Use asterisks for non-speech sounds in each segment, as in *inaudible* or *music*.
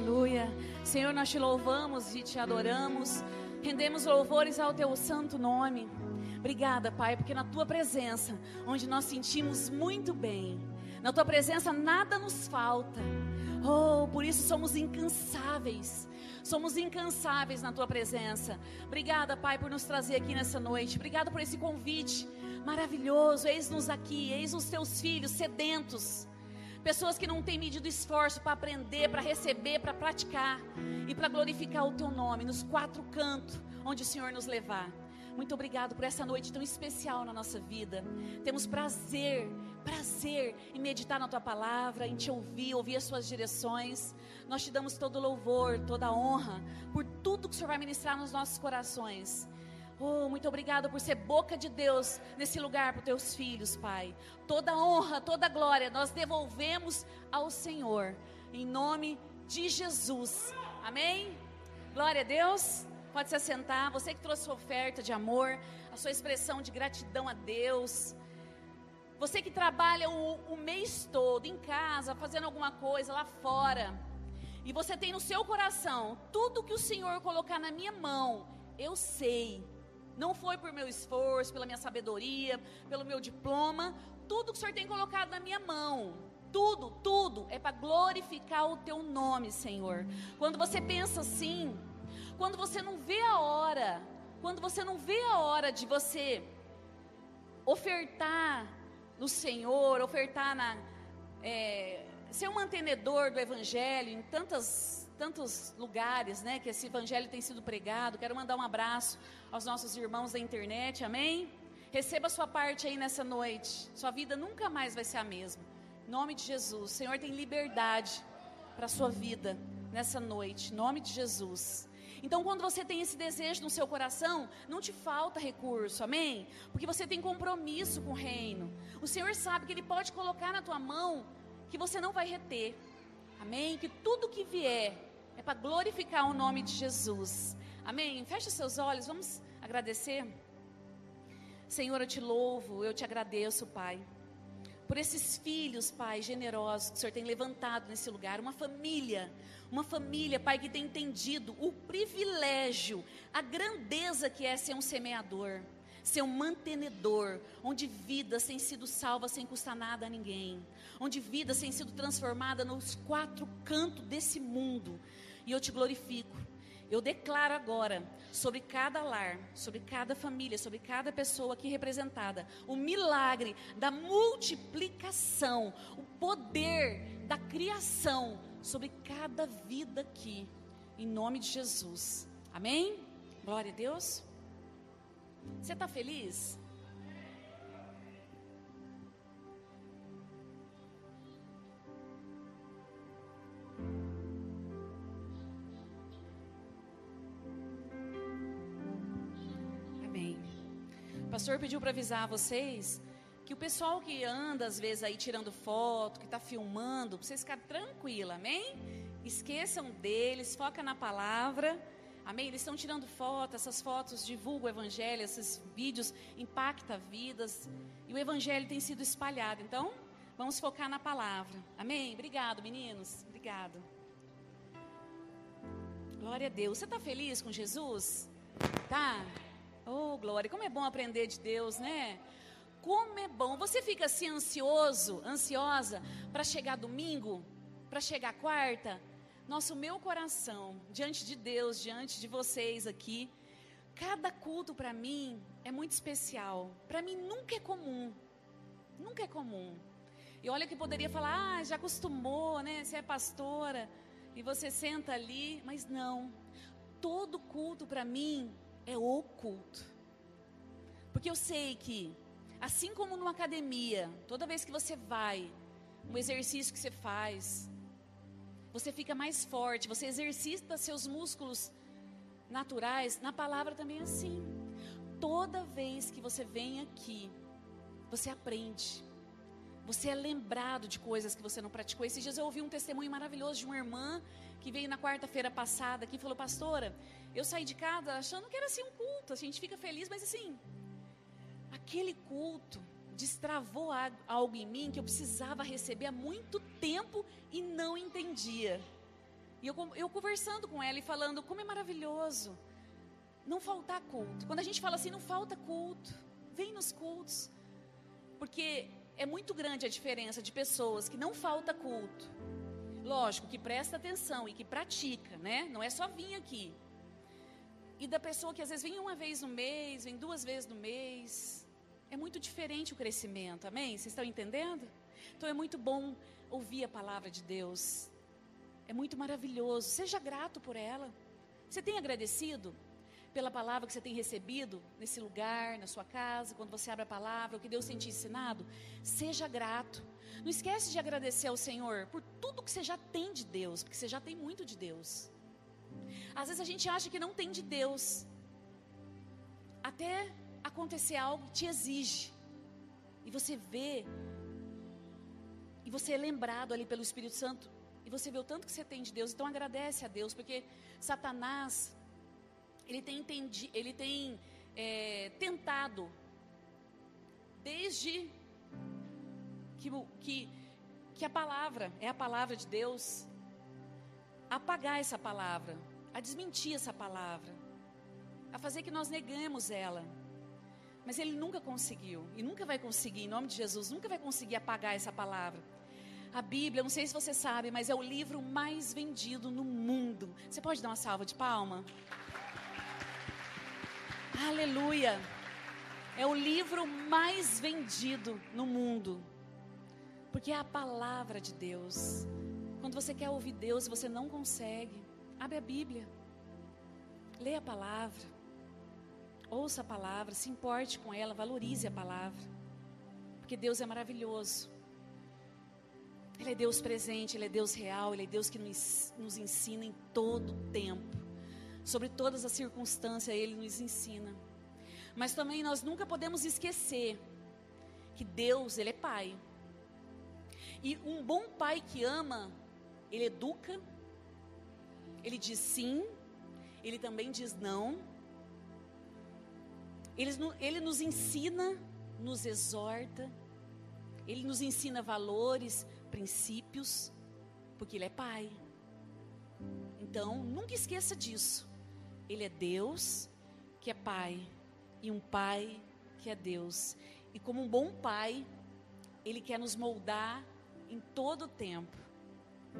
Aleluia. Senhor, nós te louvamos e te adoramos. Rendemos louvores ao teu santo nome. Obrigada, Pai, porque na tua presença, onde nós sentimos muito bem, na tua presença nada nos falta. Oh, por isso somos incansáveis. Somos incansáveis na tua presença. Obrigada, Pai, por nos trazer aqui nessa noite. Obrigada por esse convite maravilhoso. Eis-nos aqui, eis os teus filhos sedentos Pessoas que não têm medido esforço para aprender, para receber, para praticar e para glorificar o teu nome nos quatro cantos onde o Senhor nos levar. Muito obrigado por essa noite tão especial na nossa vida. Temos prazer, prazer em meditar na tua palavra, em te ouvir, ouvir as suas direções. Nós te damos todo louvor, toda honra por tudo que o Senhor vai ministrar nos nossos corações. Oh, muito obrigado por ser boca de Deus nesse lugar para os teus filhos, Pai. Toda honra, toda glória nós devolvemos ao Senhor, em nome de Jesus. Amém? Glória a Deus. Pode se assentar. Você que trouxe sua oferta de amor, a sua expressão de gratidão a Deus. Você que trabalha o, o mês todo em casa, fazendo alguma coisa lá fora. E você tem no seu coração tudo que o Senhor colocar na minha mão. Eu sei não foi por meu esforço, pela minha sabedoria, pelo meu diploma. Tudo que o Senhor tem colocado na minha mão, tudo, tudo é para glorificar o teu nome, Senhor. Quando você pensa assim, quando você não vê a hora, quando você não vê a hora de você ofertar no Senhor, ofertar na. É, ser um mantenedor do Evangelho em tantas tantos lugares, né, que esse evangelho tem sido pregado. Quero mandar um abraço aos nossos irmãos da internet, amém? Receba sua parte aí nessa noite. Sua vida nunca mais vai ser a mesma. Em nome de Jesus. O Senhor tem liberdade para sua vida nessa noite. Em nome de Jesus. Então, quando você tem esse desejo no seu coração, não te falta recurso, amém? Porque você tem compromisso com o reino. O Senhor sabe que Ele pode colocar na tua mão que você não vai reter, amém? Que tudo que vier é para glorificar o nome de Jesus. Amém? Feche seus olhos, vamos agradecer. Senhor, eu te louvo, eu te agradeço, Pai, por esses filhos, Pai, generosos que o Senhor tem levantado nesse lugar, uma família, uma família, Pai, que tem entendido o privilégio, a grandeza que é ser um semeador ser um mantenedor, onde vidas têm sido salvas sem custar nada a ninguém, onde vidas têm sido transformadas nos quatro cantos desse mundo, e eu te glorifico. Eu declaro agora sobre cada lar, sobre cada família, sobre cada pessoa aqui representada, o milagre da multiplicação, o poder da criação sobre cada vida aqui, em nome de Jesus. Amém? Glória a Deus. Você está feliz? Pastor pediu para avisar vocês que o pessoal que anda às vezes aí tirando foto, que está filmando, para vocês ficarem tranquila, amém? Esqueçam deles, foca na palavra, amém? Eles estão tirando foto, essas fotos divulgam o evangelho, esses vídeos impactam vidas e o evangelho tem sido espalhado. Então, vamos focar na palavra, amém? Obrigado, meninos, obrigado. Glória a Deus. Você está feliz com Jesus? Tá? Oh, glória, como é bom aprender de Deus, né? Como é bom. Você fica assim ansioso, ansiosa para chegar domingo, para chegar quarta? Nossa, o meu coração, diante de Deus, diante de vocês aqui, cada culto para mim é muito especial. Para mim nunca é comum. Nunca é comum. E olha que poderia falar, ah, já acostumou, né? Você é pastora e você senta ali, mas não. Todo culto para mim é oculto. Porque eu sei que, assim como numa academia, toda vez que você vai, um exercício que você faz, você fica mais forte, você exercita seus músculos naturais, na palavra também é assim. Toda vez que você vem aqui, você aprende. Você é lembrado de coisas que você não praticou. Esses dias eu ouvi um testemunho maravilhoso de uma irmã que veio na quarta-feira passada aqui falou: Pastora, eu saí de casa achando que era assim um culto, a gente fica feliz, mas assim, aquele culto destravou algo em mim que eu precisava receber há muito tempo e não entendia. E eu, eu conversando com ela e falando como é maravilhoso não faltar culto. Quando a gente fala assim, não falta culto, vem nos cultos. Porque é muito grande a diferença de pessoas que não falta culto. Lógico, que presta atenção e que pratica, né? Não é só vir aqui. E da pessoa que às vezes vem uma vez no mês, vem duas vezes no mês. É muito diferente o crescimento, amém? Vocês estão entendendo? Então é muito bom ouvir a palavra de Deus. É muito maravilhoso. Seja grato por ela. Você tem agradecido? pela palavra que você tem recebido nesse lugar, na sua casa, quando você abre a palavra, o que Deus tem te ensinado, seja grato. Não esquece de agradecer ao Senhor por tudo que você já tem de Deus, porque você já tem muito de Deus. Às vezes a gente acha que não tem de Deus, até acontecer algo que te exige, e você vê, e você é lembrado ali pelo Espírito Santo, e você vê o tanto que você tem de Deus, então agradece a Deus, porque Satanás ele tem, entendi, ele tem é, tentado, desde que, que, que a palavra, é a palavra de Deus, apagar essa palavra, a desmentir essa palavra, a fazer que nós negamos ela. Mas ele nunca conseguiu, e nunca vai conseguir, em nome de Jesus, nunca vai conseguir apagar essa palavra. A Bíblia, não sei se você sabe, mas é o livro mais vendido no mundo. Você pode dar uma salva de palma? Aleluia. É o livro mais vendido no mundo. Porque é a palavra de Deus. Quando você quer ouvir Deus e você não consegue, abre a Bíblia. Leia a palavra. Ouça a palavra, se importe com ela, valorize a palavra. Porque Deus é maravilhoso. Ele é Deus presente, Ele é Deus real, Ele é Deus que nos, ensina em todo o tempo sobre todas as circunstâncias, Ele nos ensina. Mas também nós nunca podemos esquecer que Deus, Ele é Pai. E um bom pai que ama, ele educa, ele diz sim, ele também diz não. Ele, ele nos ensina, nos exorta, ele nos ensina valores, princípios, porque ele é pai. Então, nunca esqueça disso. Ele é Deus que é Pai e um Pai que é Deus. E como um bom Pai, Ele quer nos moldar em todo o tempo.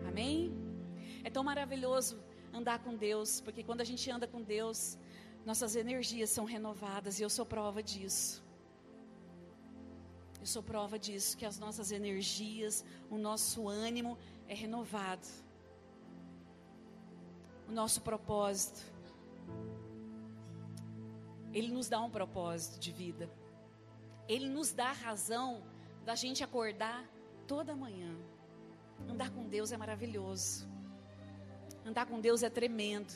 Amém? É tão maravilhoso andar com Deus, porque quando a gente anda com Deus, nossas energias são renovadas e eu sou prova disso. Eu sou prova disso, que as nossas energias, o nosso ânimo é renovado. O nosso propósito ele nos dá um propósito de vida. Ele nos dá a razão da gente acordar toda manhã. Andar com Deus é maravilhoso. Andar com Deus é tremendo.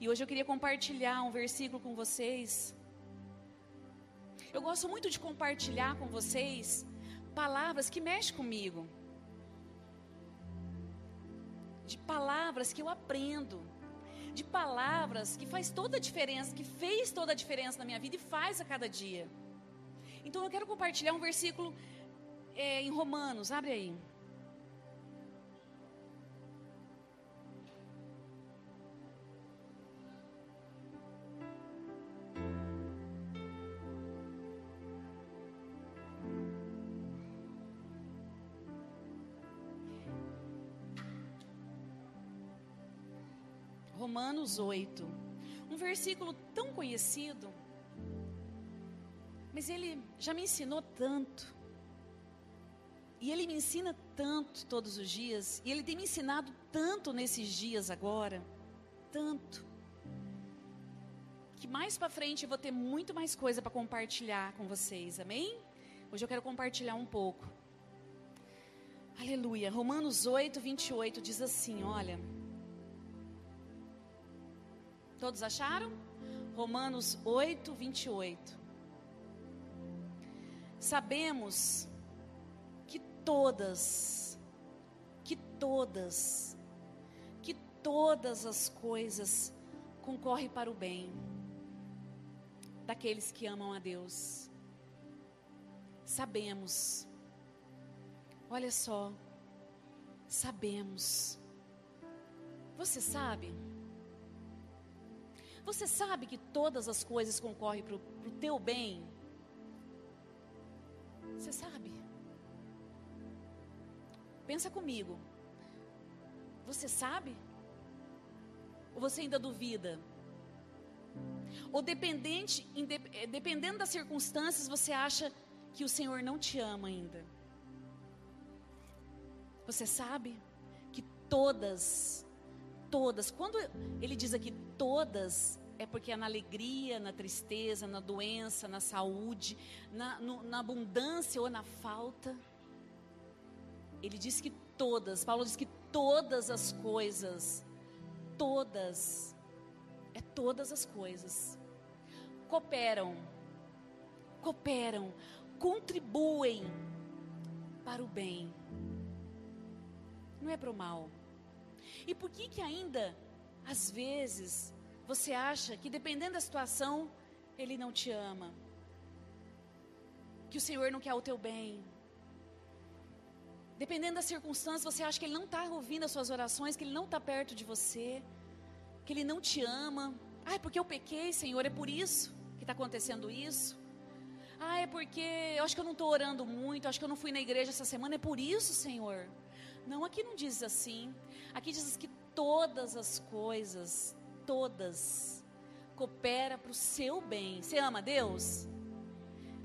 E hoje eu queria compartilhar um versículo com vocês. Eu gosto muito de compartilhar com vocês palavras que mexem comigo. De palavras que eu aprendo de palavras que faz toda a diferença, que fez toda a diferença na minha vida e faz a cada dia. Então eu quero compartilhar um versículo é, em Romanos, abre aí. Romanos 8. Um versículo tão conhecido, mas ele já me ensinou tanto. E ele me ensina tanto todos os dias, e ele tem me ensinado tanto nesses dias agora, tanto. Que mais para frente eu vou ter muito mais coisa para compartilhar com vocês, amém? Hoje eu quero compartilhar um pouco. Aleluia. Romanos 8, 28 diz assim: Olha. Todos acharam? Romanos 8, 28. Sabemos todas, que todas, que todas as coisas concorrem para o bem daqueles que amam a Deus. Sabemos, olha só, sabemos Você sabe? Você sabe que todas as coisas concorrem para o teu bem? Você sabe? Pensa comigo. Você sabe? Ou você ainda duvida? Ou dependente, eh, dependendo das circunstâncias, você acha que o Senhor não te ama ainda? Você sabe que todas, todas, quando ele diz aqui todas, é porque é na alegria, na tristeza, na doença, na saúde, na, no, na abundância ou na falta. Ele diz que todas, Paulo diz que todas as coisas, todas, é todas as coisas, cooperam, cooperam, contribuem para o bem, não é para o mal. E por que que ainda, às vezes, você acha que dependendo da situação, Ele não te ama? Que o Senhor não quer o teu bem? Dependendo das circunstâncias, você acha que Ele não está ouvindo as suas orações, que Ele não está perto de você, que Ele não te ama. Ah, é porque eu pequei, Senhor, é por isso que está acontecendo isso. Ah, é porque eu acho que eu não estou orando muito, acho que eu não fui na igreja essa semana, é por isso, Senhor. Não, aqui não diz assim. Aqui diz que todas as coisas, todas, coopera para o seu bem. Você ama Deus?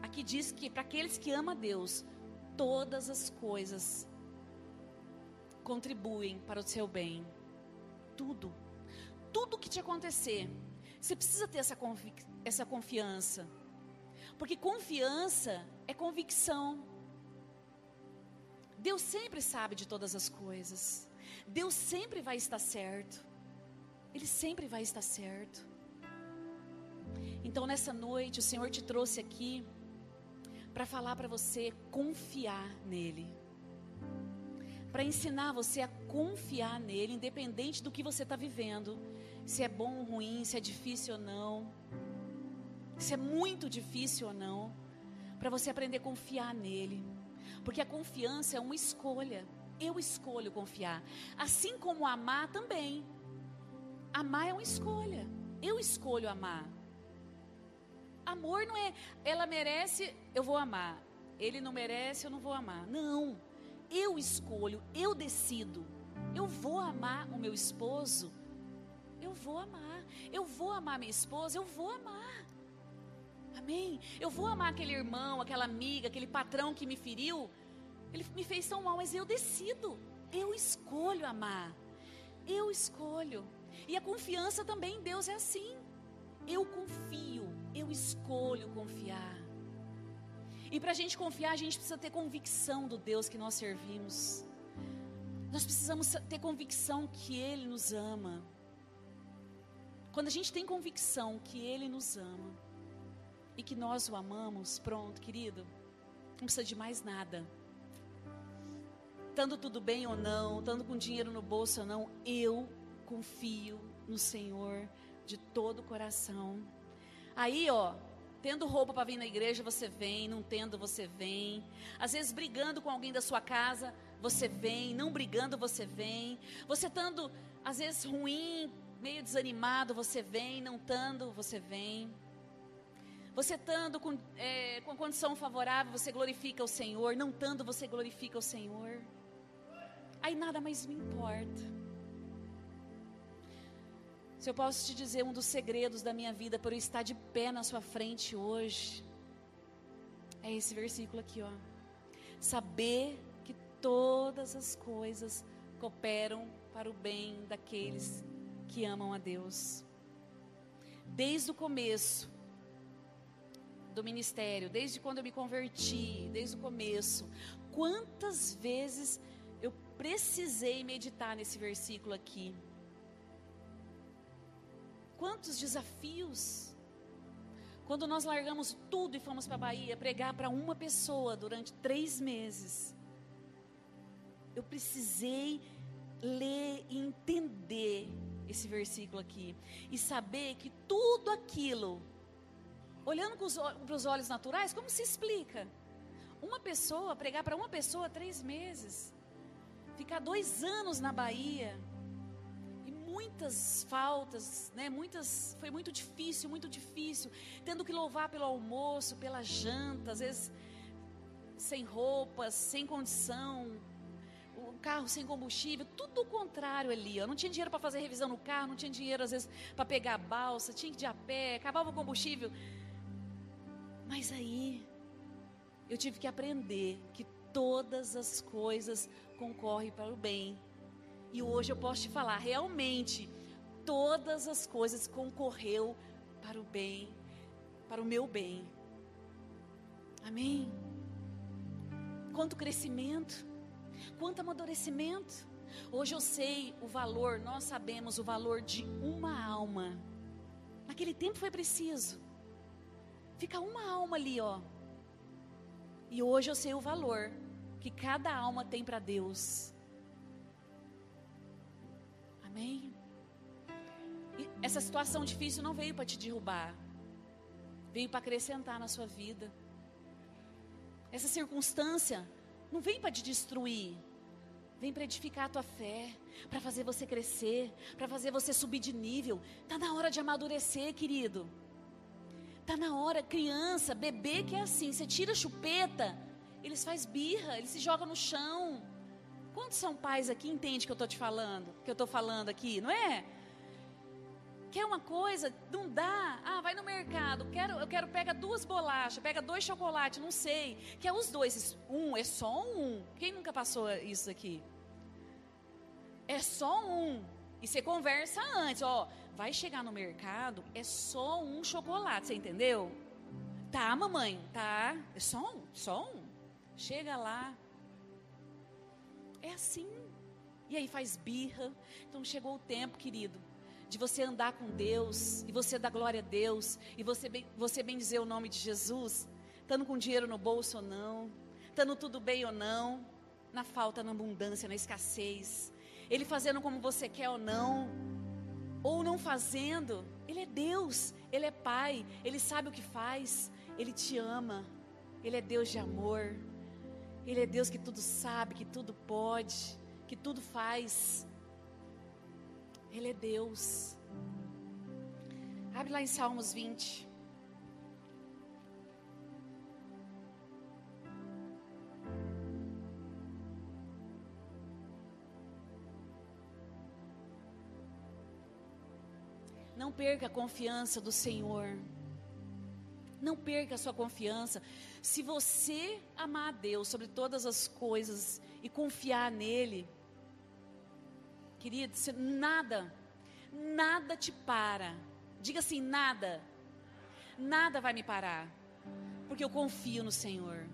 Aqui diz que para aqueles que amam Deus, todas as coisas contribuem para o seu bem. Tudo. Tudo que te acontecer. Você precisa ter essa, confi essa confiança. Porque confiança é convicção. Deus sempre sabe de todas as coisas. Deus sempre vai estar certo. Ele sempre vai estar certo. Então, nessa noite, o Senhor te trouxe aqui para falar para você confiar nele. Para ensinar você a confiar nele, independente do que você está vivendo. Se é bom ou ruim, se é difícil ou não. Se é muito difícil ou não. Para você aprender a confiar nele. Porque a confiança é uma escolha. Eu escolho confiar. Assim como amar também. Amar é uma escolha. Eu escolho amar. Amor não é, ela merece, eu vou amar. Ele não merece, eu não vou amar. Não. Eu escolho, eu decido. Eu vou amar o meu esposo. Eu vou amar. Eu vou amar minha esposa, eu vou amar. Amém? Eu vou amar aquele irmão, aquela amiga, aquele patrão que me feriu. Ele me fez tão mal, mas eu decido. Eu escolho amar. Eu escolho. E a confiança também em Deus é assim. Eu confio eu escolho confiar. E para a gente confiar, a gente precisa ter convicção do Deus que nós servimos. Nós precisamos ter convicção que Ele nos ama. Quando a gente tem convicção que Ele nos ama e que nós o amamos, pronto, querido, não precisa de mais nada. Estando tudo bem ou não, estando com dinheiro no bolso ou não, eu confio no Senhor de todo o coração. Aí, ó, tendo roupa para vir na igreja, você vem, não tendo, você vem. Às vezes brigando com alguém da sua casa, você vem, não brigando, você vem. Você estando, às vezes, ruim, meio desanimado, você vem, não estando, você vem. Você estando com, é, com condição favorável, você glorifica o Senhor. Não estando, você glorifica o Senhor. Aí nada mais me importa. Se eu posso te dizer um dos segredos da minha vida por eu estar de pé na sua frente hoje, é esse versículo aqui, ó. Saber que todas as coisas cooperam para o bem daqueles que amam a Deus. Desde o começo do ministério, desde quando eu me converti, desde o começo, quantas vezes eu precisei meditar nesse versículo aqui Quantos desafios. Quando nós largamos tudo e fomos para a Bahia pregar para uma pessoa durante três meses, eu precisei ler e entender esse versículo aqui e saber que tudo aquilo, olhando para os olhos naturais, como se explica? Uma pessoa, pregar para uma pessoa três meses, ficar dois anos na Bahia, muitas faltas, né? Muitas, foi muito difícil, muito difícil, tendo que louvar pelo almoço, pela janta, às vezes sem roupas, sem condição, o carro sem combustível, tudo o contrário ali. Eu não tinha dinheiro para fazer revisão no carro, não tinha dinheiro às vezes para pegar a balsa, tinha que ir a pé, acabava o combustível. Mas aí eu tive que aprender que todas as coisas concorrem para o bem. E hoje eu posso te falar, realmente, todas as coisas concorreu para o bem, para o meu bem. Amém? Quanto crescimento, quanto amadurecimento. Hoje eu sei o valor, nós sabemos o valor de uma alma. Naquele tempo foi preciso. Fica uma alma ali, ó. E hoje eu sei o valor que cada alma tem para Deus. Amém? E essa situação difícil não veio para te derrubar, veio para acrescentar na sua vida. Essa circunstância não vem para te destruir, vem para edificar a tua fé, para fazer você crescer, para fazer você subir de nível. Tá na hora de amadurecer, querido. Tá na hora, criança, bebê que é assim, você tira a chupeta, eles faz birra, eles se jogam no chão. Quantos são pais aqui entende que eu estou te falando, que eu estou falando aqui, não é? Quer uma coisa, não dá. Ah, vai no mercado, quero, eu quero pega duas bolachas, pega dois chocolates, não sei. Quer os dois, um, é só um. Quem nunca passou isso aqui? É só um. E você conversa antes, ó, vai chegar no mercado, é só um chocolate, você entendeu? Tá, mamãe, tá. É só um, só um. Chega lá. É assim. E aí faz birra. Então chegou o tempo, querido, de você andar com Deus, e você dar glória a Deus, e você, você bem dizer o nome de Jesus, estando com dinheiro no bolso ou não, estando tudo bem ou não, na falta, na abundância, na escassez, Ele fazendo como você quer ou não, ou não fazendo, Ele é Deus, Ele é Pai, Ele sabe o que faz, Ele te ama, Ele é Deus de amor, Ele é Deus que tudo sabe, que tudo pode, que tudo faz. Ele é Deus. Abre lá em Salmos 20. Não perca a confiança do Senhor. Não perca a sua confiança. Se você amar a Deus sobre todas as coisas e confiar nele, querido, nada, nada te para. Diga assim: nada, nada vai me parar, porque eu confio no Senhor.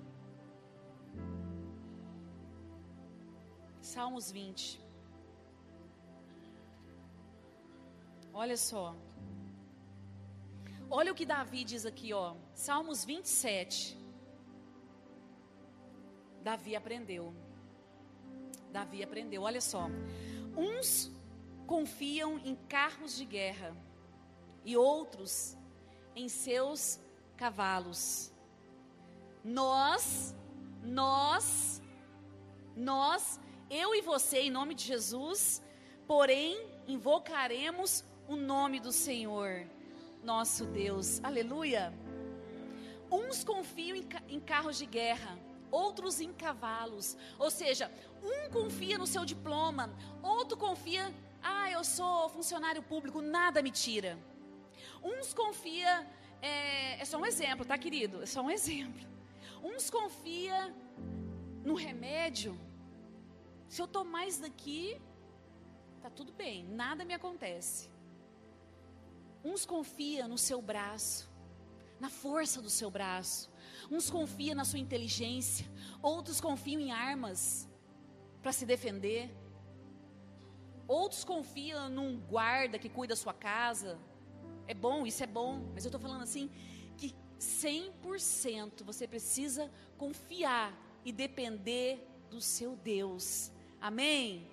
Salmos 20. Olha só. Olha o que Davi diz aqui, ó. Salmos 27. Davi aprendeu. Davi aprendeu. Olha só. Uns confiam em carros de guerra e outros em seus cavalos. Nós, nós, nós, eu e você, em nome de Jesus, porém invocaremos o nome do Senhor, nosso Deus. Aleluia. Uns confiam em, carros de guerra, outros em cavalos. Ou seja, um confia no seu diploma, outro confia, ah, eu sou funcionário público, nada me tira. Uns confia, é, é só um exemplo, tá, querido? É só um exemplo. Uns confia no remédio. Se eu tomar isso daqui, tá tudo bem, nada me acontece. Uns confiam no seu braço, na força do seu braço. Uns confiam na sua inteligência, outros confiam em armas para se defender. Outros confiam num guarda que cuida da sua casa. É bom, isso é bom, mas eu estou falando assim que 100% você precisa confiar e depender do seu Deus. Amém?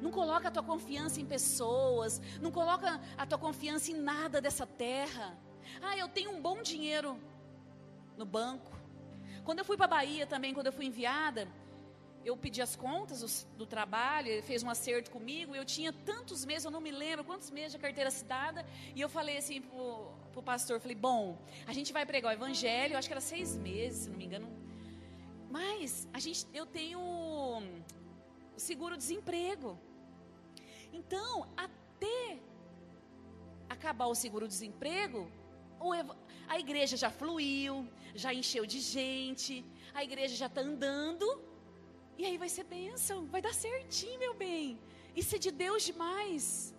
Não coloca a tua confiança em pessoas, não coloca a tua confiança em nada dessa terra. Ah, eu tenho um bom dinheiro no banco. Quando eu fui para a Bahia também, quando eu fui enviada, eu pedi as contas do, trabalho, ele fez um acerto comigo, eu tinha tantos meses, eu não me lembro quantos meses de carteira assinada, e eu falei assim pro, pro pastor, falei, bom, a gente vai pregar o evangelho, acho que era seis meses, se não me engano, mas a gente, eu tenho o seguro-desemprego, então, até acabar o seguro-desemprego, a igreja já fluiu, já encheu de gente, a igreja já está andando, e aí vai ser bênção, vai dar certinho, meu bem. Isso é de Deus demais.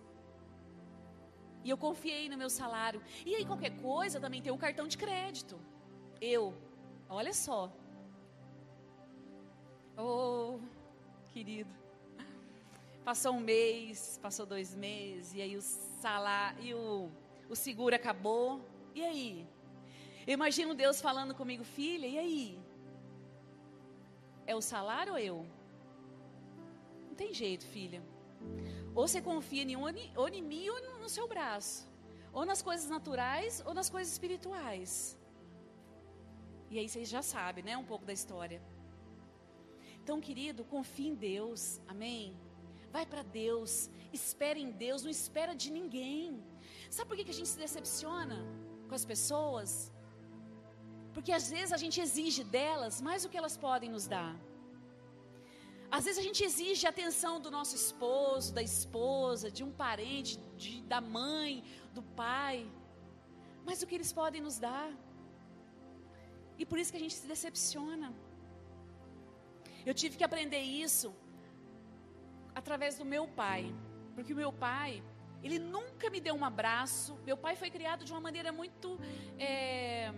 E eu confiei no meu salário. E aí, qualquer coisa, também tem um cartão de crédito. Eu, olha só. Oh, querido. Passou um mês, passou dois meses, e aí o salário, e o, o seguro acabou. E aí? Eu imagino Deus falando comigo, filha, e aí? É o salário ou eu? Não tem jeito, filha. Ou você confia em, ou em mim ou no seu braço. Ou nas coisas naturais ou nas coisas espirituais. E aí vocês já sabem, né? Um pouco da história. Então, querido, confie em Deus. Amém? Vai para Deus. Espere em Deus. Não espera de ninguém. Sabe por que a gente se decepciona com as pessoas? Porque às vezes a gente exige delas mais do que elas podem nos dar. Às vezes a gente exige a atenção do nosso esposo, da esposa, de um parente, de, da mãe, do pai, mais do que eles podem nos dar. E por isso que a gente se decepciona. Eu tive que aprender isso através do meu pai, porque o meu pai, ele nunca me deu um abraço. Meu pai foi criado de uma maneira muito é,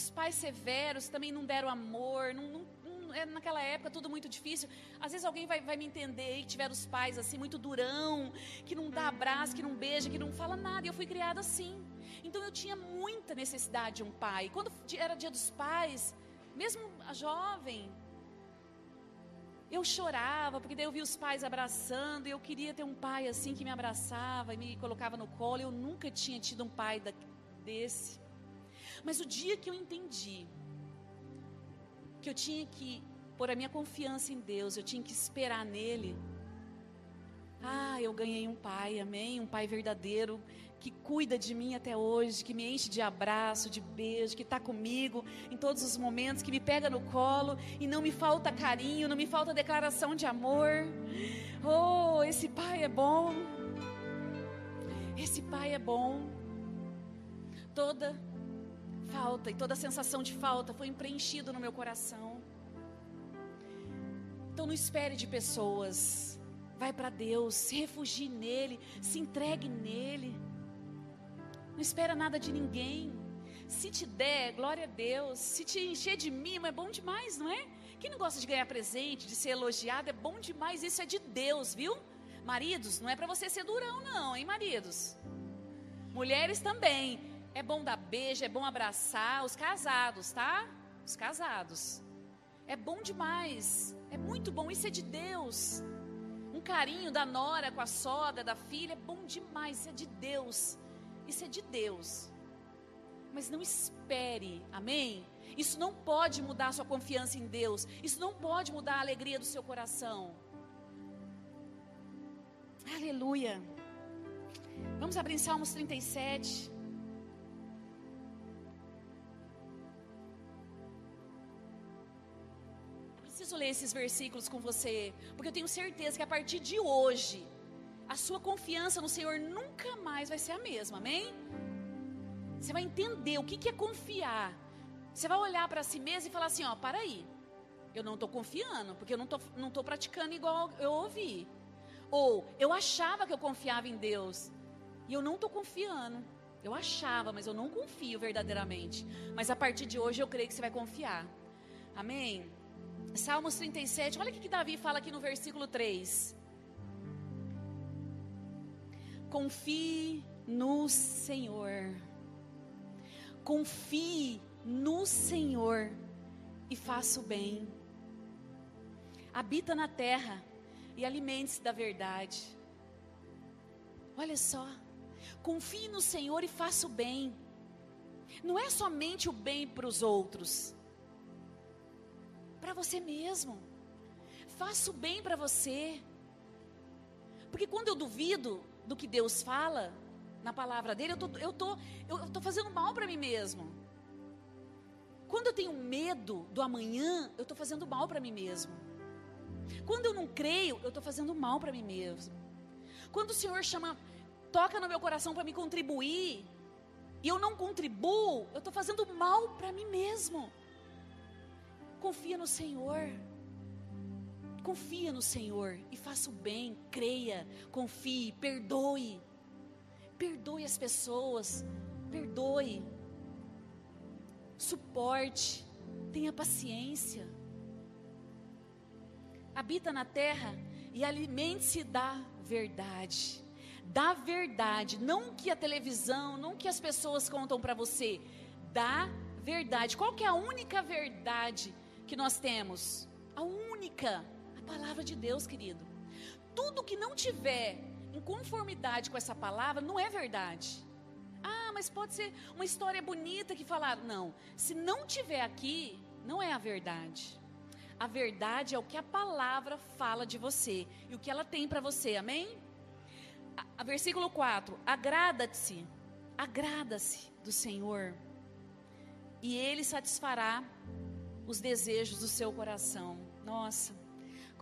os pais severos também não deram amor, não, não, é naquela época tudo muito difícil. Às vezes alguém vai, vai me entender que tiver os pais assim, muito durão, que não dá abraço, que não beija, que não fala nada. E eu fui criada assim. Então eu tinha muita necessidade de um pai. Quando era dia dos pais, mesmo a jovem, eu chorava, porque daí eu via os pais abraçando, e eu queria ter um pai assim que me abraçava e me colocava no colo. Eu nunca tinha tido um pai da, desse. Mas o dia que eu entendi que eu tinha que pôr a minha confiança em Deus, eu tinha que esperar nele. Ah, eu ganhei um pai, amém? Um pai verdadeiro que cuida de mim até hoje, que me enche de abraço, de beijo, que está comigo em todos os momentos, que me pega no colo e não me falta carinho, não me falta declaração de amor. Oh, esse pai é bom. Esse pai é bom. Toda falta e toda a sensação de falta foi preenchido no meu coração. Então não espere de pessoas. Vai para Deus, se refugie nele, se entregue nele. Não espera nada de ninguém. Se te der, glória a Deus. Se te encher de mimo, é bom demais, não é? Quem não gosta de ganhar presente, de ser elogiado, é bom demais. Isso é de Deus, viu? Maridos, não é para você ser durão, não, hein, maridos? Mulheres também. É bom dar beijo, é bom abraçar os casados, tá? Os casados. É bom demais. É muito bom. Isso é de Deus. Um carinho da nora com a sogra, da filha, é bom demais. Isso é de Deus. Isso é de Deus. Mas não espere, amém? Isso não pode mudar a sua confiança em Deus. Isso não pode mudar a alegria do seu coração. Aleluia. Vamos abrir em Salmos 37. Ler esses versículos com você, porque eu tenho certeza que a partir de hoje, a sua confiança no Senhor nunca mais vai ser a mesma, amém? Você vai entender o que, é confiar. Você vai olhar para si mesmo e falar assim: ó, para aí, eu não estou confiando, porque eu não estou não tô praticando igual eu ouvi. Ou eu achava que eu confiava em Deus, e eu não estou confiando. Eu achava, mas eu não confio verdadeiramente. Mas a partir de hoje eu creio que você vai confiar. Amém? Salmos 37, olha o que Davi fala aqui no versículo 3. Confie no Senhor. Confie no Senhor e faça o bem. Habita na terra e alimente-se da verdade. Olha só. Confie no Senhor e faça o bem. Não é somente o bem para os outros para você mesmo. faço bem para você. Porque quando eu duvido do que Deus fala na palavra dele, eu tô, eu tô, eu tô fazendo mal para mim mesmo. Quando eu tenho medo do amanhã, eu estou fazendo mal para mim mesmo. Quando eu não creio, eu estou fazendo mal para mim mesmo. Quando o Senhor chama, toca no meu coração para me contribuir, e eu não contribuo, eu estou fazendo mal para mim mesmo. Confia no Senhor. Confia no Senhor e faça o bem, creia, confie, perdoe. Perdoe as pessoas, perdoe suporte, tenha paciência. Habita na terra e alimente-se da verdade. Da verdade, não que a televisão, não que as pessoas contam para você, da verdade. Qual que é a única verdade que nós temos? A única, a palavra de Deus, querido. Tudo que não tiver em conformidade com essa palavra não é verdade. Ah, mas pode ser uma história bonita que falaram. Não, se não tiver aqui, não é a verdade. A verdade é o que a palavra fala de você e o que ela tem para você, amém? A, a versículo 4: Agrada-te, agrada-se do Senhor, e Ele satisfará os desejos do seu coração. Nossa,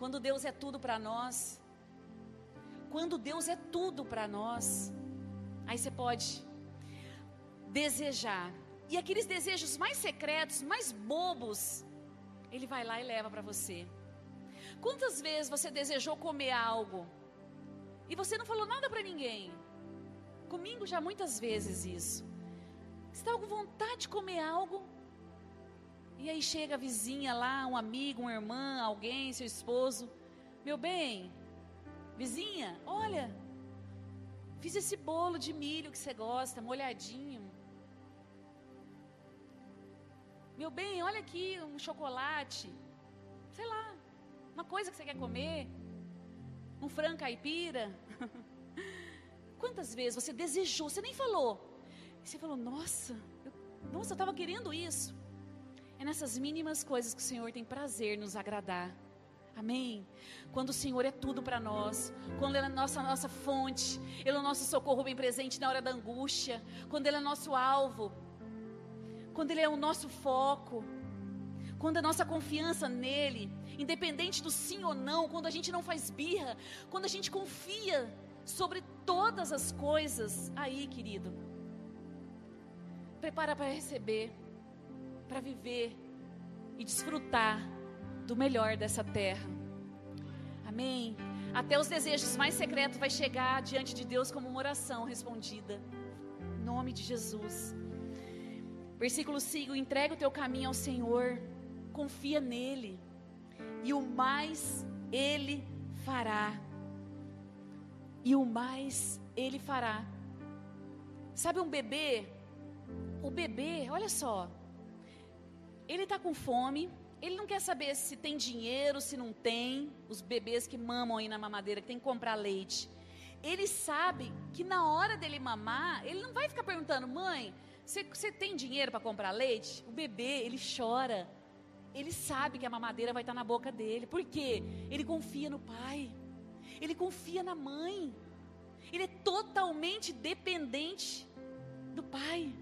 quando Deus é tudo para nós, quando Deus é tudo para nós, aí você pode desejar. E aqueles desejos mais secretos, mais bobos, ele vai lá e leva para você. Quantas vezes você desejou comer algo e você não falou nada para ninguém? Comigo já muitas vezes isso. Você estava com vontade de comer algo e aí chega a vizinha lá, um amigo, uma irmã, alguém, seu esposo. Meu bem, vizinha, olha, fiz esse bolo de milho que você gosta, molhadinho. Meu bem, olha aqui um chocolate. Sei lá, uma coisa que você quer comer. Um frango caipira. *laughs* Quantas vezes você desejou, você nem falou. Você falou, nossa, eu, nossa, eu estava querendo isso. É nessas mínimas coisas que o Senhor tem prazer nos agradar. Amém? Quando o Senhor é tudo para nós, quando Ele é a nossa, nossa fonte, Ele é o nosso socorro bem presente na hora da angústia, quando Ele é nosso alvo, quando Ele é o nosso foco, quando a nossa confiança nele, independente do sim ou não, quando a gente não faz birra, quando a gente confia sobre todas as coisas, aí, querido, prepara para receber, para viver e desfrutar do melhor dessa terra. Amém. Até os desejos mais secretos vai chegar diante de Deus como uma oração respondida. Em nome de Jesus. Versículo 5: entrega o teu caminho ao Senhor, confia nele, e o mais ele fará. E o mais ele fará. Sabe um bebê? O bebê, olha só, ele está com fome, ele não quer saber se tem dinheiro, se não tem. Os bebês que mamam aí na mamadeira, que tem que comprar leite. Ele sabe que na hora dele mamar, ele não vai ficar perguntando, mãe, você, tem dinheiro para comprar leite? O bebê, ele chora. Ele sabe que a mamadeira vai estar na boca dele. Por quê? Ele confia no pai. Ele confia na mãe. Ele é totalmente dependente do pai.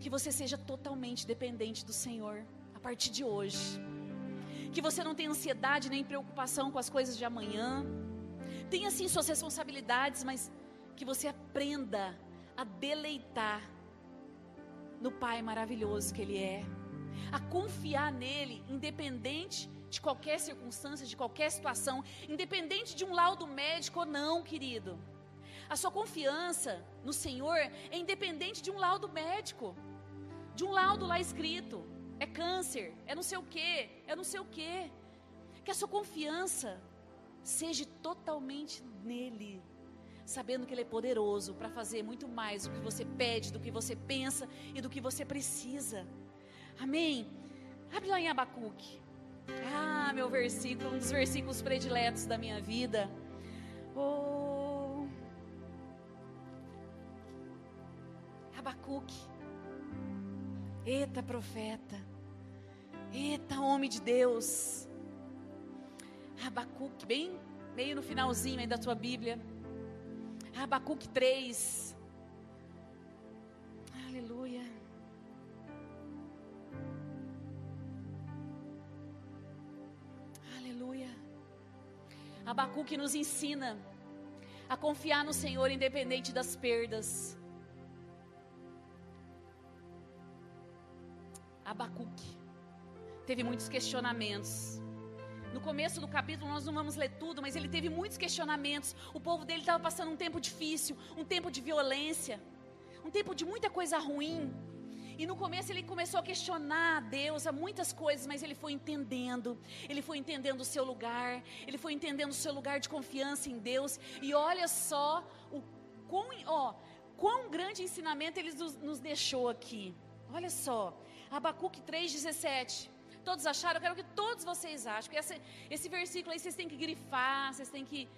Que você seja totalmente dependente do Senhor a partir de hoje. Que você não tenha ansiedade nem preocupação com as coisas de amanhã. Tenha sim suas responsabilidades, mas que você aprenda a deleitar no Pai maravilhoso que Ele é, a confiar nele, independente de qualquer circunstância, de qualquer situação, independente de um laudo médico ou não, querido. A sua confiança no Senhor é independente de um laudo médico, de um laudo lá escrito. É câncer, é não sei o que, é não sei o que. Que a sua confiança seja totalmente nele sabendo que Ele é poderoso para fazer muito mais do que você pede, do que você pensa e do que você precisa. Amém? Abre lá em Abacuque. Ah, meu versículo, um dos versículos prediletos da minha vida. Oh. Abacuque. Eita, profeta. Eita, homem de Deus. Abacuque, bem meio no finalzinho aí da tua Bíblia. Abacuque 3. Aleluia. Aleluia. Abacuque nos ensina a confiar no Senhor independente das perdas. Abacuque teve muitos questionamentos. No começo do capítulo, nós não vamos ler tudo, mas ele teve muitos questionamentos. O povo dele estava passando um tempo difícil, um tempo de violência, um tempo de muita coisa ruim. E no começo ele começou a questionar a Deus, a muitas coisas, mas ele foi entendendo. Ele foi entendendo o seu lugar, ele foi entendendo o seu lugar de confiança em Deus. E olha só o quão, ó, quão grande ensinamento ele nos, nos deixou aqui. Olha só, Abacuque 3,17. Todos acharam? Eu quero que todos vocês achem. Esse, esse versículo aí vocês têm que grifar, vocês têm que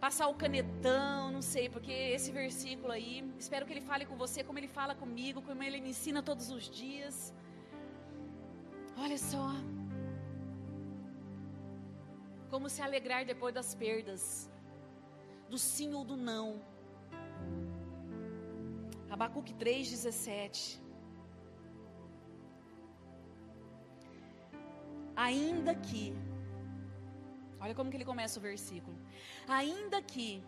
passar o canetão, não sei, porque esse versículo aí, espero que ele fale com você como ele fala comigo, como ele me ensina todos os dias. Olha só. Como se alegrar depois das perdas, do sim ou do não. Abacuque 3,17. Ainda que, olha como que ele começa o versículo. Ainda que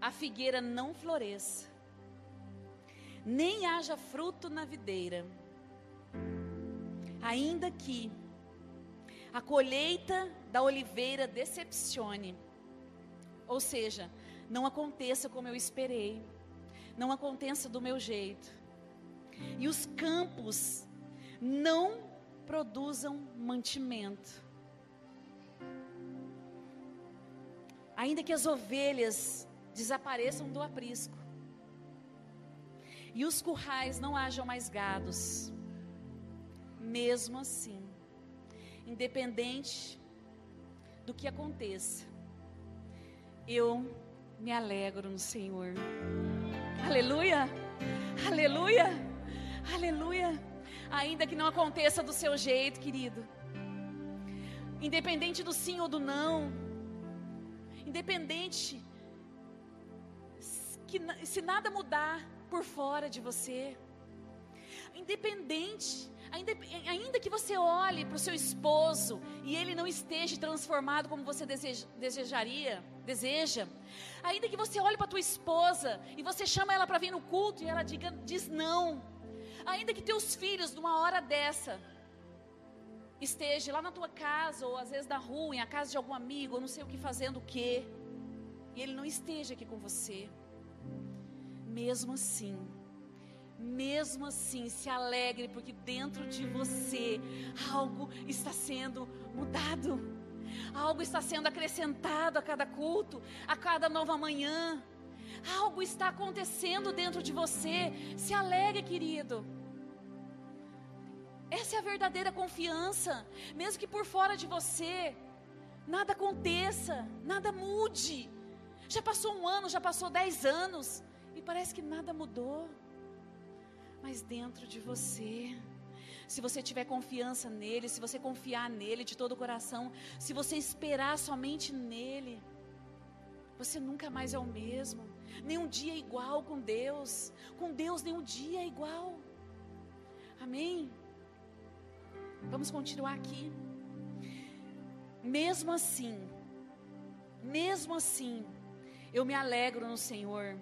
a figueira não floresça, nem haja fruto na videira, ainda que a colheita da oliveira decepcione, ou seja, não aconteça como eu esperei, não aconteça do meu jeito, e os campos não produzam mantimento. Ainda que as ovelhas desapareçam do aprisco, e os currais não hajam mais gados, mesmo assim, independente do que aconteça, eu me alegro no Senhor. Aleluia! Aleluia! Aleluia! Ainda que não aconteça do seu jeito, querido. Independente do sim ou do não. Independente que se nada mudar por fora de você. Independente, ainda, ainda que você olhe para o seu esposo e ele não esteja transformado como você deseja, desejaria, deseja. Ainda que você olhe para tua esposa e você chama ela para vir no culto e ela diga, diz não. Ainda que teus filhos, numa hora dessa, esteja lá na tua casa, ou às vezes na rua, em a casa de algum amigo, ou não sei o que fazendo o quê, e ele não esteja aqui com você, mesmo assim, mesmo assim, se alegre, porque dentro de você algo está sendo mudado, algo está sendo acrescentado a cada culto, a cada nova manhã. Algo está acontecendo dentro de você. Se alegre, querido. Essa é a verdadeira confiança. Mesmo que por fora de você nada aconteça, nada mude. Já passou um ano, já passou dez anos e parece que nada mudou. Mas dentro de você, se você tiver confiança nele, se você confiar nele de todo o coração, se você esperar somente nele, você nunca mais é o mesmo. Nenhum dia é igual com Deus. Com Deus, nenhum dia é igual. Amém? Vamos continuar aqui. Mesmo assim, mesmo assim, eu me alegro no Senhor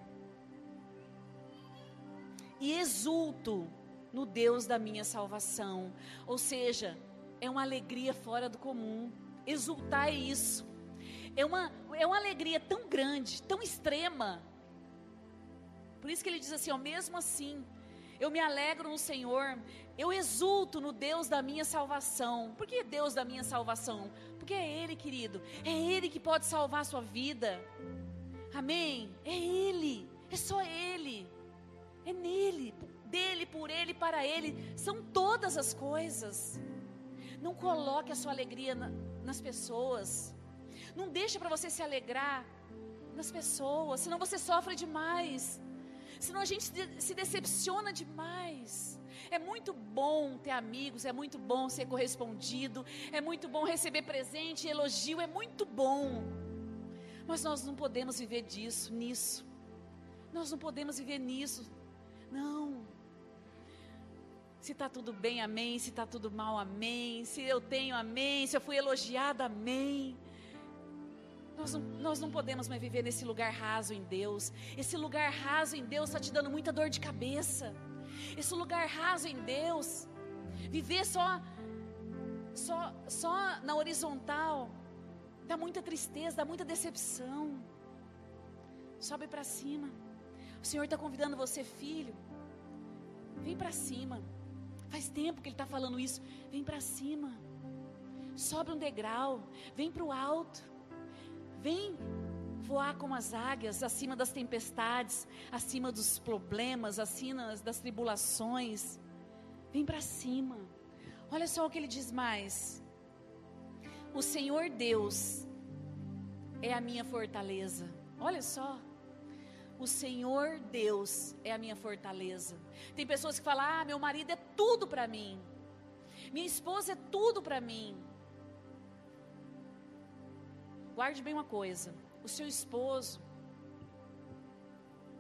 e exulto no Deus da minha salvação. Ou seja, é uma alegria fora do comum. Exultar é isso. É uma, é uma alegria tão grande, tão extrema, por isso que ele diz assim: ó, mesmo assim, eu me alegro no Senhor, eu exulto no Deus da minha salvação. Por que Deus da minha salvação? Porque é Ele, querido, é Ele que pode salvar a sua vida. Amém? É Ele, é só Ele, é nele, dele, por Ele, para Ele, são todas as coisas. Não coloque a sua alegria na, nas pessoas. Não deixe para você se alegrar nas pessoas, senão você sofre demais. Senão a gente se decepciona demais. É muito bom ter amigos, é muito bom ser correspondido, é muito bom receber presente, elogio, é muito bom. Mas nós não podemos viver disso, nisso. Nós não podemos viver nisso. Não. Se está tudo bem, amém. Se está tudo mal, amém. Se eu tenho, amém. Se eu fui elogiada, amém. Nós não, nós não podemos mais viver nesse lugar raso em Deus. Esse lugar raso em Deus está te dando muita dor de cabeça. Esse lugar raso em Deus, viver só, só, só na horizontal, dá muita tristeza, dá muita decepção. Sobe para cima. O Senhor está convidando você, filho. Vem para cima. Faz tempo que Ele está falando isso. Vem para cima. Sobe um degrau. Vem para o alto. Vem voar como as águias, acima das tempestades, acima dos problemas, acima das tribulações. Vem para cima. Olha só o que ele diz mais. O Senhor Deus é a minha fortaleza. Olha só. O Senhor Deus é a minha fortaleza. Tem pessoas que falam: "Ah, meu marido é tudo para mim. Minha esposa é tudo para mim." Guarde bem uma coisa: o seu esposo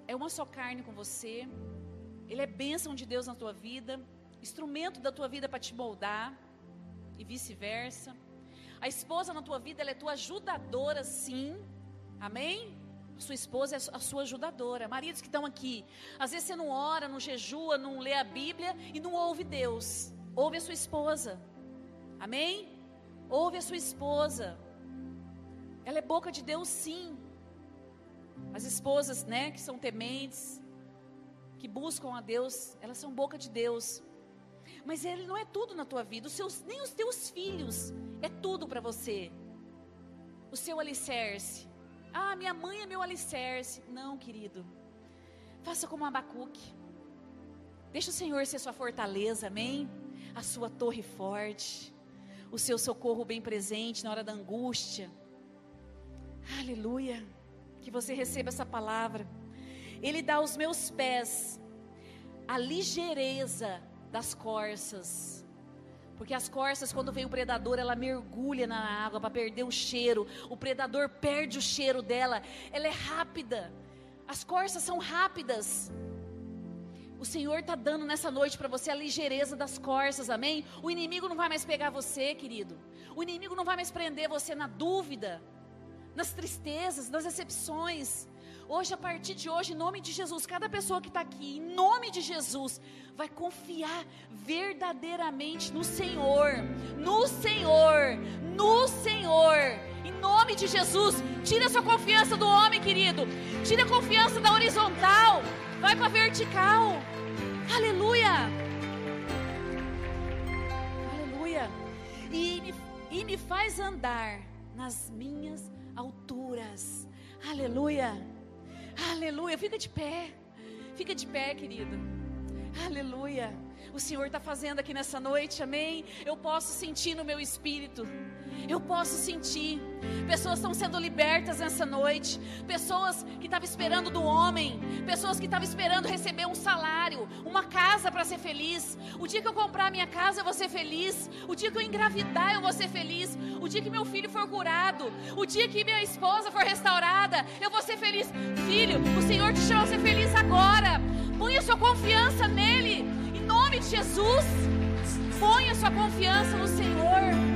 é uma só carne com você, ele é bênção de Deus na tua vida, instrumento da tua vida para te moldar e vice-versa. A esposa na tua vida ela é tua ajudadora, sim, amém? Sua esposa é a sua ajudadora. Maridos que estão aqui, às vezes você não ora, não jejua, não lê a Bíblia e não ouve Deus. Ouve a sua esposa, amém? Ouve a sua esposa. Ela é boca de Deus, sim. As esposas, né, que são tementes, que buscam a Deus, elas são boca de Deus. Mas ele não é tudo na tua vida, os seus, nem os teus filhos é tudo para você. O seu alicerce. Ah, minha mãe é meu alicerce. Não, querido. Faça como Abacuque. Deixa o Senhor ser sua fortaleza, amém? A sua torre forte. O seu socorro bem presente na hora da angústia. Aleluia. Que você receba essa palavra. Ele dá aos meus pés a ligeireza das corças. Porque as corças, quando vem o predador, ela mergulha na água para perder o cheiro. O predador perde o cheiro dela. Ela é rápida. As corças são rápidas. O Senhor está dando nessa noite para você a ligeireza das corças, amém? O inimigo não vai mais pegar você, querido. O inimigo não vai mais prender você na dúvida nas tristezas, nas decepções. Hoje, a partir de hoje, em nome de Jesus, cada pessoa que está aqui, em nome de Jesus, vai confiar verdadeiramente no Senhor, no Senhor, no Senhor. Em nome de Jesus, tira a sua confiança do homem, querido. Tira a confiança da horizontal, vai para a vertical. Aleluia. Aleluia. E, e me faz andar nas minhas alturas. Aleluia. Aleluia. Fica de pé. Fica de pé, querido. Aleluia. O Senhor está fazendo aqui nessa noite, amém? Eu posso sentir no meu espírito. Eu posso sentir. Pessoas estão sendo libertas nessa noite. Pessoas que estavam esperando do homem. Pessoas que estavam esperando receber um salário, uma casa para ser feliz. O dia que eu comprar minha casa, eu vou ser feliz. O dia que eu engravidar, eu vou ser feliz. O dia que meu filho for curado. O dia que minha esposa for restaurada, eu vou ser feliz. Filho, o Senhor te chama a ser feliz agora. Ponha sua confiança nele. Em nome de Jesus. Ponha sua confiança no Senhor.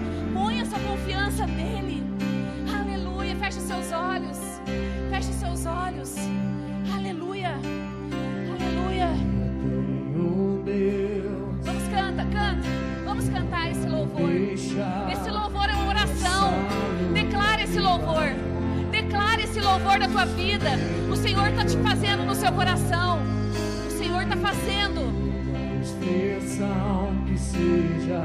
Confiança nele. Aleluia. Feche seus olhos. Feche seus olhos. Aleluia. Aleluia. Vamos canta, canta. Vamos cantar esse louvor. Esse louvor é uma oração. Declare esse louvor. Declare esse louvor da tua vida. O Senhor está te fazendo no seu coração. O Senhor está fazendo. Expressão que seja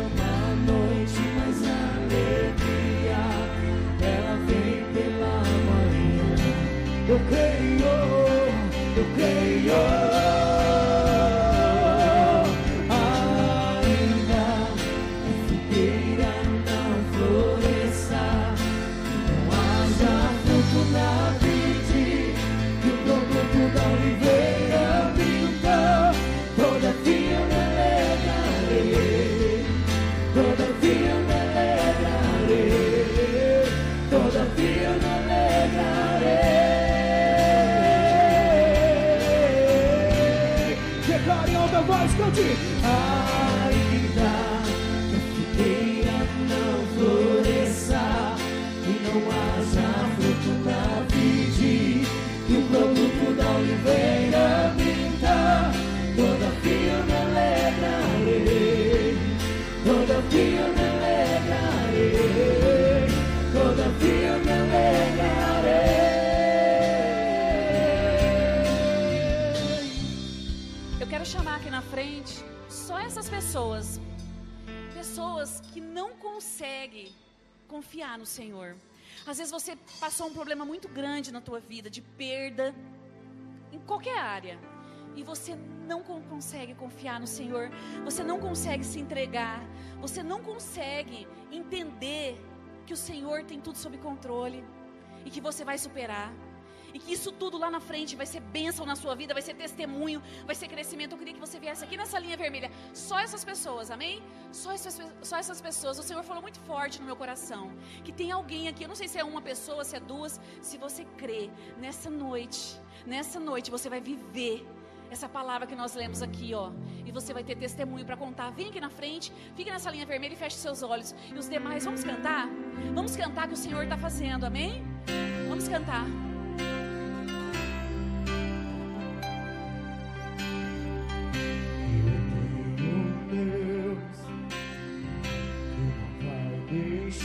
pessoas. Pessoas que não conseguem confiar no Senhor. Às vezes você passou um problema muito grande na tua vida, de perda, em qualquer área. E você não con- consegue confiar no Senhor. Você não consegue se entregar. Você não consegue entender que o Senhor tem tudo sob controle. E que você vai superar. E que isso tudo lá na frente vai ser bênção na sua vida, vai ser testemunho, vai ser crescimento. Eu queria que você viesse aqui nessa linha vermelha. Só essas pessoas, amém? Só essas, só essas pessoas. O Senhor falou muito forte no meu coração. Que tem alguém aqui, eu não sei se é uma pessoa, se é duas. Se você crê nessa noite, nessa noite você vai viver essa palavra que nós lemos aqui, ó. E você vai ter testemunho para contar. Vem aqui na frente, fique nessa linha vermelha e feche seus olhos. E os demais, vamos cantar? Vamos cantar que o Senhor está fazendo, amém? Vamos cantar.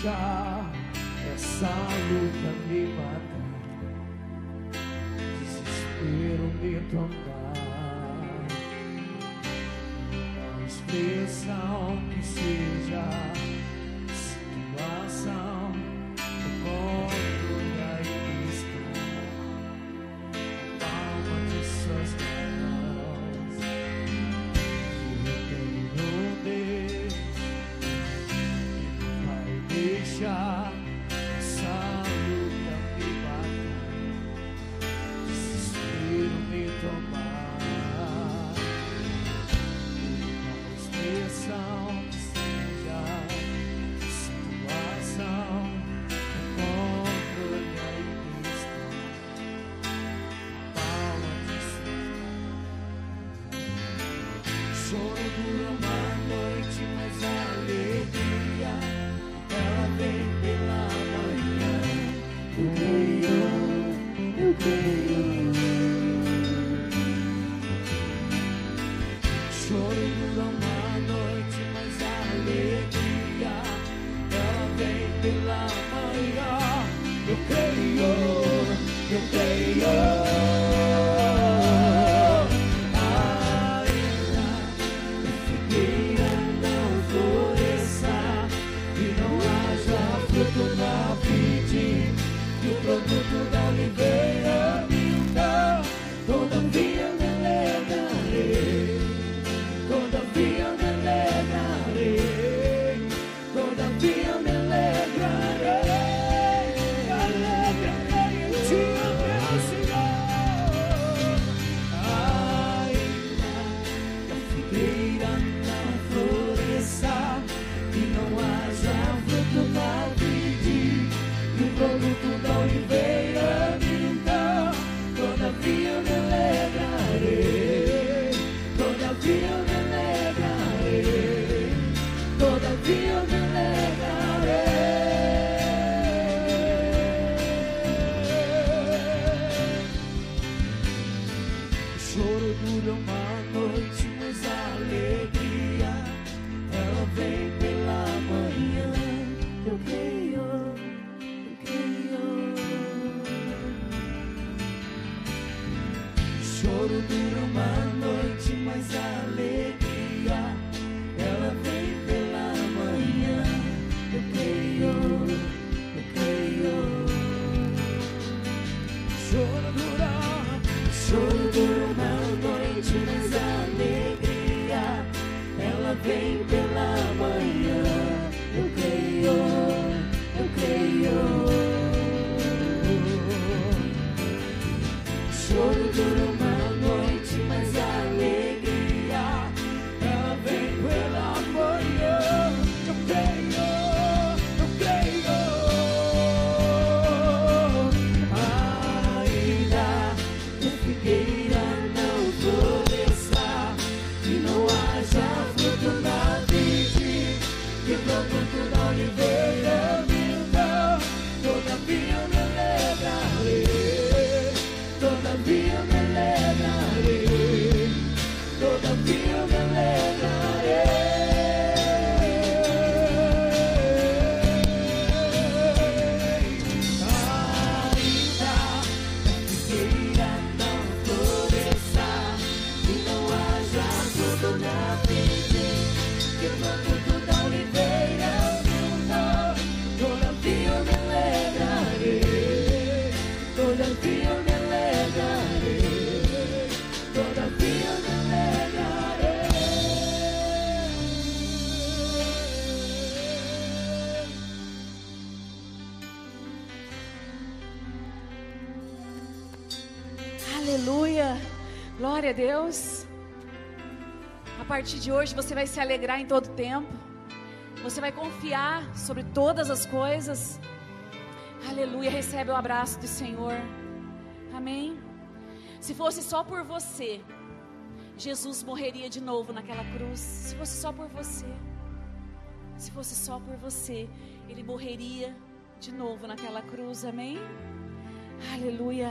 Deixar essa luta me matar, desespero me tomar. A expressão deixar partir de hoje você vai se alegrar em todo tempo. Você vai confiar sobre todas as coisas. Aleluia, recebe o abraço do Senhor. Amém. Se fosse só por você, Jesus morreria de novo naquela cruz. Se fosse só por você, se fosse só por você, ele morreria de novo naquela cruz. Amém. Aleluia.